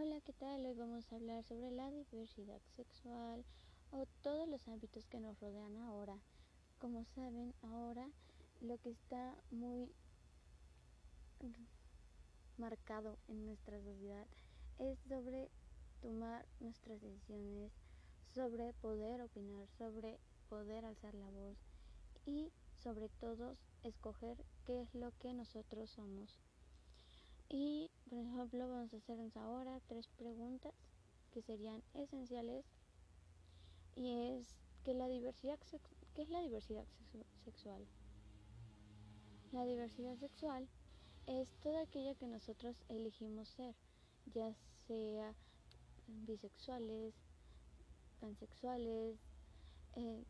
Hola, ¿qué tal? Hoy vamos a hablar sobre la diversidad sexual o todos los ámbitos que nos rodean ahora. Como saben, ahora lo que está muy marcado en nuestra sociedad es sobre tomar nuestras decisiones, sobre poder opinar, sobre poder alzar la voz y sobre todo escoger qué es lo que nosotros somos. Y, por ejemplo, vamos a hacernos ahora tres preguntas que serían esenciales. Y es que la diversidad ¿qué es la diversidad sexual? La diversidad sexual es toda aquella que nosotros elegimos ser, ya sea bisexuales, pansexuales, eh,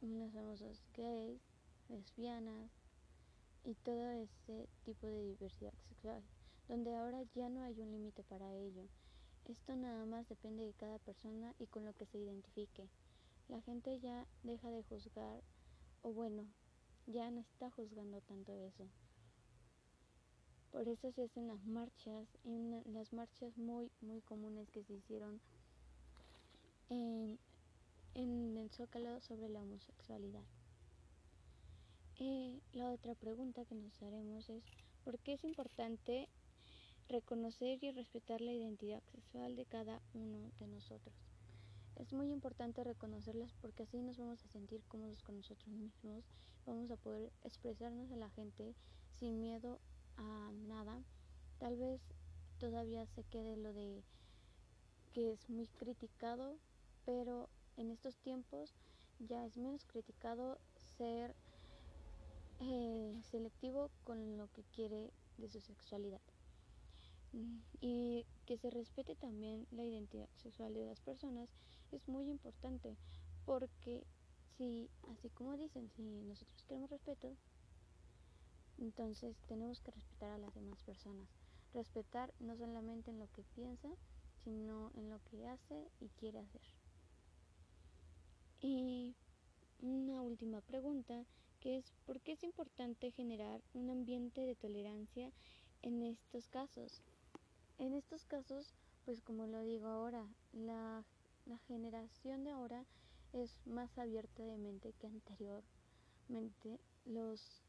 los famosos gays, lesbianas y todo ese tipo de diversidad sexual donde ahora ya no hay un límite para ello. Esto nada más depende de cada persona y con lo que se identifique. La gente ya deja de juzgar, o bueno, ya no está juzgando tanto eso. Por eso se hacen las marchas, y las marchas muy, muy comunes que se hicieron en, en el Zócalo sobre la homosexualidad. Eh, la otra pregunta que nos haremos es, ¿por qué es importante reconocer y respetar la identidad sexual de cada uno de nosotros. Es muy importante reconocerlas porque así nos vamos a sentir cómodos con nosotros mismos, vamos a poder expresarnos a la gente sin miedo a nada. Tal vez todavía se quede lo de que es muy criticado, pero en estos tiempos ya es menos criticado ser eh, selectivo con lo que quiere de su sexualidad y que se respete también la identidad sexual de las personas es muy importante porque si así como dicen si nosotros queremos respeto entonces tenemos que respetar a las demás personas respetar no solamente en lo que piensa sino en lo que hace y quiere hacer y una última pregunta que es ¿por qué es importante generar un ambiente de tolerancia en estos casos? En estos casos, pues como lo digo ahora, la, generación de ahora es más abierta de mente que anteriormente. Los,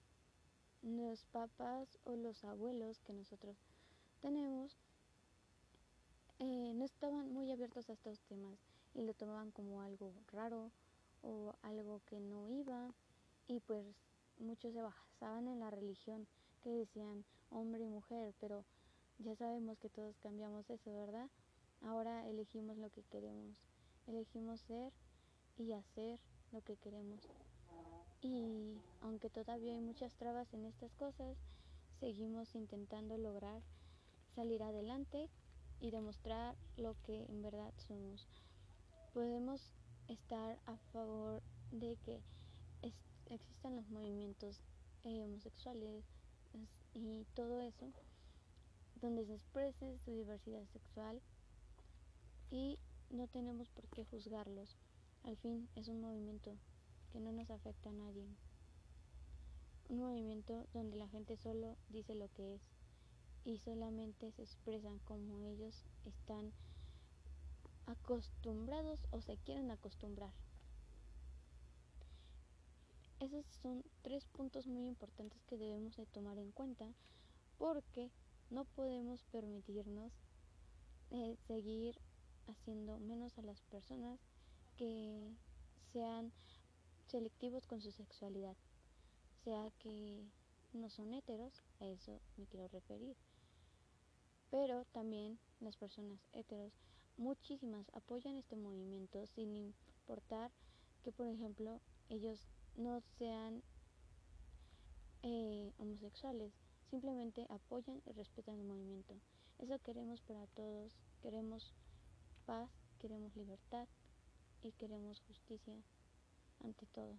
los papás o los abuelos que nosotros tenemos eh, no estaban muy abiertos a estos temas y lo tomaban como algo raro o algo que no iba y pues muchos se basaban en la religión que decían hombre y mujer, pero ya sabemos que todos cambiamos eso, ¿verdad? Ahora elegimos lo que queremos. Elegimos ser y hacer lo que queremos. Y aunque todavía hay muchas trabas en estas cosas, seguimos intentando lograr salir adelante y demostrar lo que en verdad somos. Podemos estar a favor de que existan los movimientos eh, homosexuales y todo eso, donde se exprese su diversidad sexual y no tenemos por qué juzgarlos. Al fin es un movimiento que no nos afecta a nadie. Un movimiento donde la gente solo dice lo que es y solamente se expresan como ellos están acostumbrados o se quieren acostumbrar. Esos son tres puntos muy importantes que debemos de tomar en cuenta porque no podemos permitirnos eh, seguir haciendo menos a las personas que sean selectivos con su sexualidad, sea que no son heteros, a eso me quiero referir. Pero también las personas heteros, muchísimas apoyan este movimiento sin importar que, por ejemplo, ellos no sean eh, homosexuales simplemente apoyan y respetan el movimiento. Eso queremos para todos, queremos paz, queremos libertad y queremos justicia ante todo.